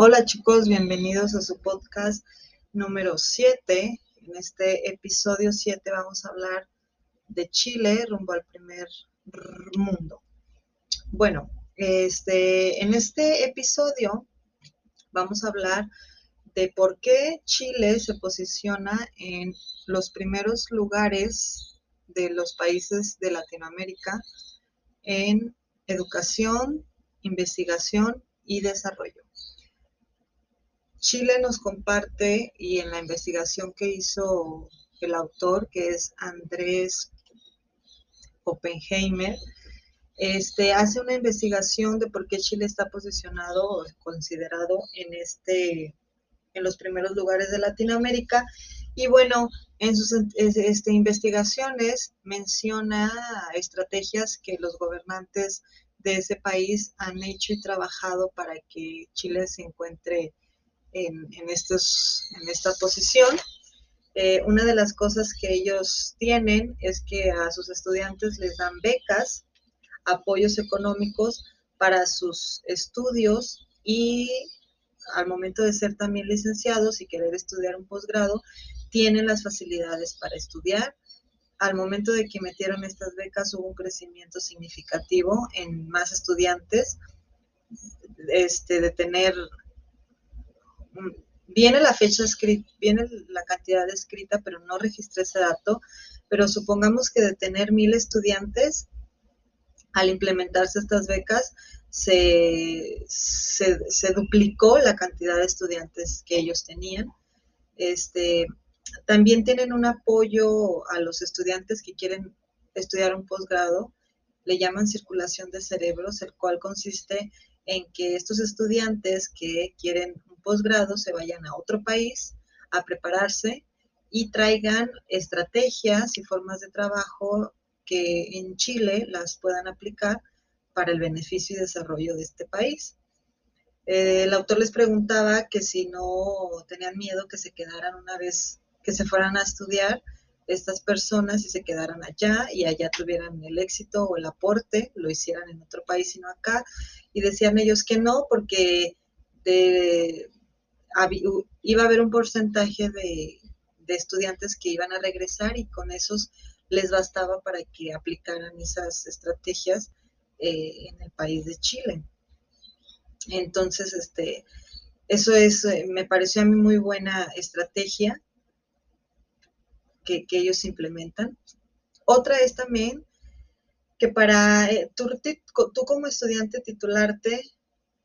Hola chicos, bienvenidos a su podcast número 7. En este episodio 7 vamos a hablar de Chile rumbo al primer mundo. Bueno, este, en este episodio vamos a hablar de por qué Chile se posiciona en los primeros lugares de los países de Latinoamérica en educación, investigación y desarrollo. Chile nos comparte y en la investigación que hizo el autor, que es Andrés Oppenheimer, este, hace una investigación de por qué Chile está posicionado o considerado en, este, en los primeros lugares de Latinoamérica. Y bueno, en sus este, investigaciones menciona estrategias que los gobernantes de ese país han hecho y trabajado para que Chile se encuentre en, estos, en esta posición. Eh, una de las cosas que ellos tienen es que a sus estudiantes les dan becas, apoyos económicos para sus estudios y al momento de ser también licenciados y querer estudiar un posgrado, tienen las facilidades para estudiar. Al momento de que metieron estas becas hubo un crecimiento significativo en más estudiantes, este, de tener viene la fecha escrita, viene la cantidad escrita, pero no registré ese dato, pero supongamos que de tener mil estudiantes, al implementarse estas becas, se, se, duplicó la cantidad de estudiantes que ellos tenían. Este, también tienen un apoyo a los estudiantes que quieren estudiar un posgrado, le llaman circulación de cerebros, el cual consiste en que estos estudiantes que quieren posgrado se vayan a otro país a prepararse y traigan estrategias y formas de trabajo que en Chile las puedan aplicar para el beneficio y desarrollo de este país. Eh, el autor les preguntaba que si no tenían miedo que se quedaran una vez que se fueran a estudiar estas personas y se quedaran allá y allá tuvieran el éxito o el aporte, lo hicieran en otro país y no acá. Y decían ellos que no, porque de, iba a haber un porcentaje de, estudiantes que iban a regresar y con esos les bastaba para que aplicaran esas estrategias eh, en el país de Chile. Entonces, este, eso es, eh, me pareció a mí muy buena estrategia que, ellos implementan. Otra es también que para eh, tú, tú, como estudiante titularte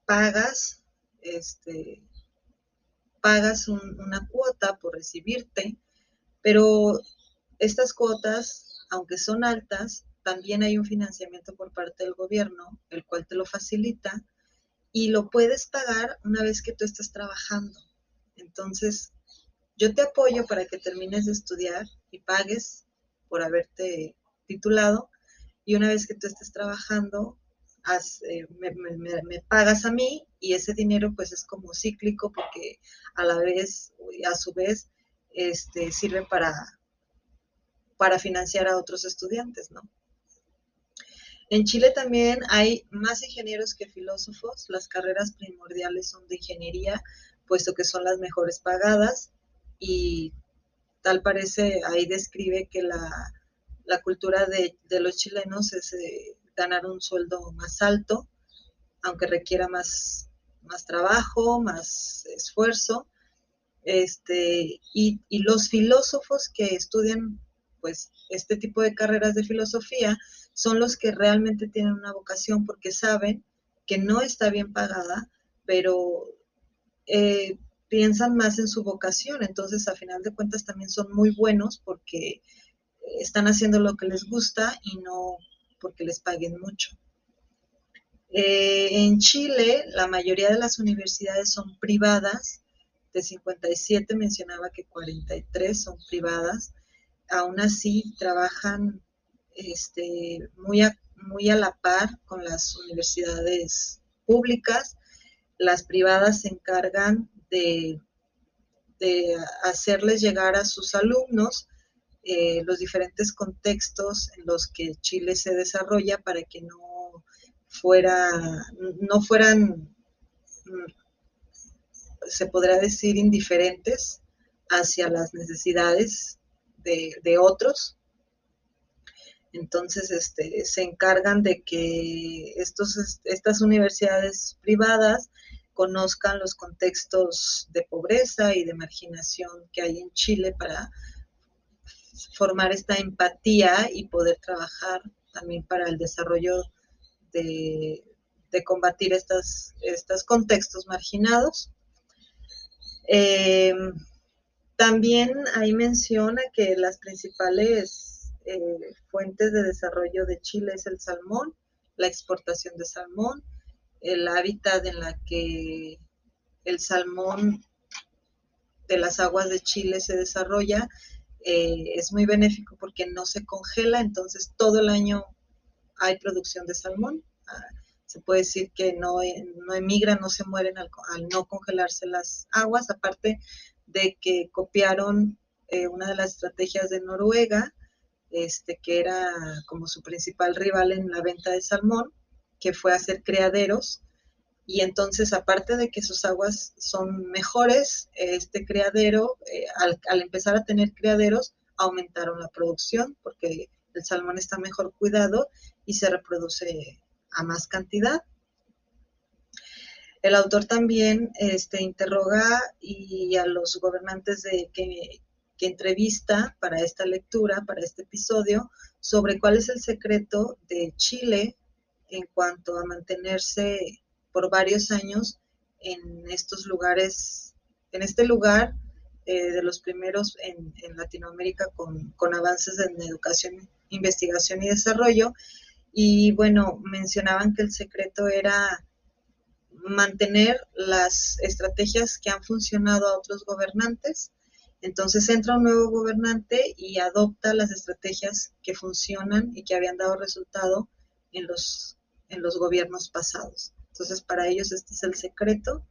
pagas este, pagas una cuota por recibirte, pero estas cuotas, aunque son altas, también hay un financiamiento por parte del gobierno, el cual te lo facilita y lo puedes pagar una vez que tú estás trabajando. Entonces, yo te apoyo para que termines de estudiar y pagues por haberte titulado y una vez que tú estés trabajando, eh, me, pagas a mí y ese dinero pues es como cíclico porque a la vez, a su vez, este, sirve para, para financiar a otros estudiantes, ¿no? En Chile también hay más ingenieros que filósofos. Las carreras primordiales son de ingeniería, puesto que son las mejores pagadas y tal parece, ahí describe que la, cultura de, los chilenos es eh, ganar un sueldo más alto, aunque requiera más, más trabajo, más esfuerzo. Este, y, los filósofos que estudian pues este tipo de carreras de filosofía son los que realmente tienen una vocación porque saben que no está bien pagada, pero eh, piensan más en su vocación, entonces a final de cuentas también son muy buenos porque están haciendo lo que les gusta y no porque les paguen mucho. Eh, en Chile, la mayoría de las universidades son privadas. De 57 mencionaba que 43 son privadas. Aún así, trabajan este, muy, a, la par con las universidades públicas. Las privadas se encargan de hacerles llegar a sus alumnos eh, los diferentes contextos en los que Chile se desarrolla para que no fuera, no fueran se podrá decir, indiferentes hacia las necesidades de, otros. Entonces, este, se encargan de que estos, estas universidades privadas conozcan los contextos de pobreza y de marginación que hay en Chile para formar esta empatía y poder trabajar también para el desarrollo de, combatir estos contextos marginados. Eh, también ahí menciona que las principales eh, fuentes de desarrollo de Chile es el salmón, la exportación de salmón, el hábitat en la que el salmón de las aguas de Chile se desarrolla eh, es muy benéfico porque no se congela, entonces todo el año hay producción de salmón. Ah, se puede decir que no, no emigran, no se mueren al, no congelarse las aguas, aparte de que copiaron eh, una de las estrategias de Noruega, este, que era como su principal rival en la venta de salmón, que fue hacer criaderos. Y entonces, aparte de que sus aguas son mejores, este criadero, eh, al, empezar a tener criaderos, aumentaron la producción porque el salmón está mejor cuidado y se reproduce a más cantidad. El autor también este, interroga y a los gobernantes de, que, que entrevista para esta lectura, para este episodio, sobre cuál es el secreto de Chile en cuanto a mantenerse por varios años en estos lugares, en este lugar eh, de los primeros en, Latinoamérica con, avances en educación, investigación y desarrollo. Y bueno, mencionaban que el secreto era mantener las estrategias que han funcionado a otros gobernantes. Entonces entra un nuevo gobernante y adopta las estrategias que funcionan y que habían dado resultado en los en los gobiernos pasados. Entonces, para ellos este es el secreto.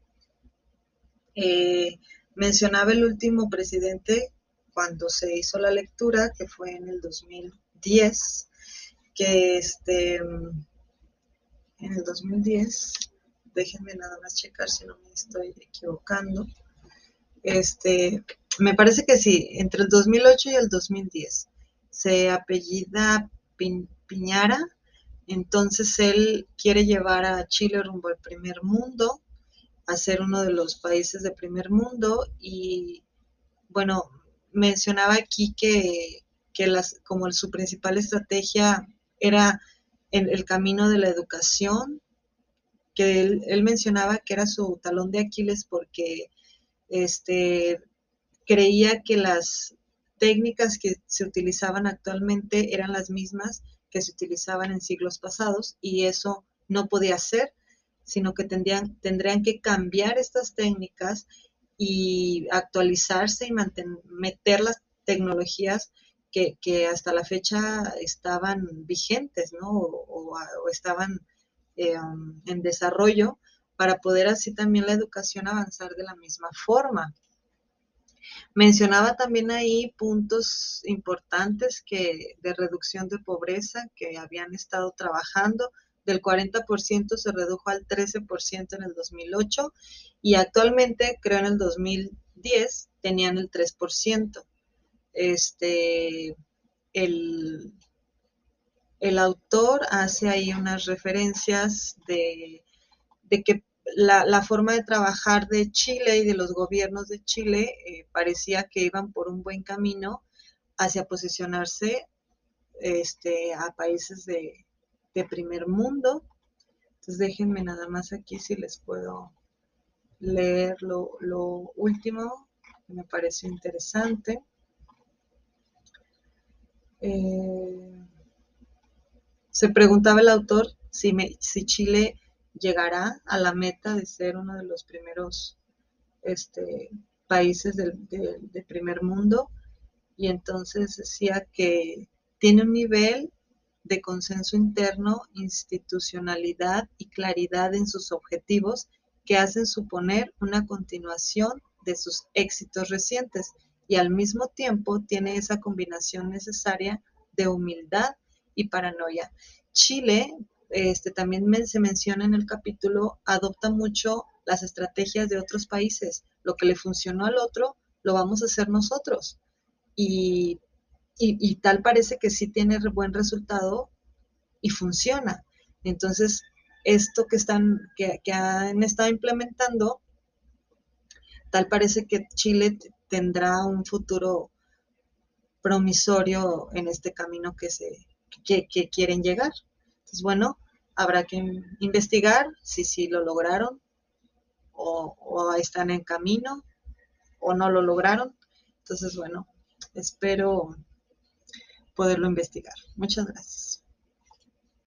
Eh, mencionaba el último presidente cuando se hizo la lectura, que fue en el 2010, que este, en el 2010, déjenme nada más checar si no me estoy equivocando, este, me parece que sí, entre el 2008 y el 2010, se apellida Piñara, entonces él quiere llevar a Chile rumbo al primer mundo, a ser uno de los países de primer mundo y bueno, mencionaba aquí que, las, como su principal estrategia era el, camino de la educación, que él, mencionaba que era su talón de Aquiles porque este, creía que las técnicas que se utilizaban actualmente eran las mismas que se utilizaban en siglos pasados y eso no podía ser, sino que tendrían, tendrían que cambiar estas técnicas y actualizarse y meter las tecnologías que, hasta la fecha estaban vigentes, ¿no? O, estaban eh, en desarrollo para poder así también la educación avanzar de la misma forma. Mencionaba también ahí puntos importantes que de reducción de pobreza que habían estado trabajando. Del 40% se redujo al 13% en el 2008 y actualmente, creo en el 2010, tenían el 3%. Este, el, el autor hace ahí unas referencias de, de que la, forma de trabajar de Chile y de los gobiernos de Chile eh, parecía que iban por un buen camino hacia posicionarse este, a países de, primer mundo. Entonces déjenme nada más aquí si les puedo leer lo, último que me pareció interesante. Eh, se preguntaba el autor si, me, si Chile llegará a la meta de ser uno de los primeros este, países del, de primer mundo y entonces decía que tiene un nivel de consenso interno, institucionalidad y claridad en sus objetivos que hacen suponer una continuación de sus éxitos recientes y al mismo tiempo tiene esa combinación necesaria de humildad y paranoia. Chile este, también se menciona en el capítulo, adopta mucho las estrategias de otros países. Lo que le funcionó al otro, lo vamos a hacer nosotros. Y, tal parece que sí tiene buen resultado y funciona. Entonces, esto que están, que han estado implementando, tal parece que Chile tendrá un futuro promisorio en este camino que se que, quieren llegar. Entonces, bueno, habrá que investigar si sí lo lograron o, o están en camino o no lo lograron. Entonces, bueno, espero poderlo investigar. Muchas gracias.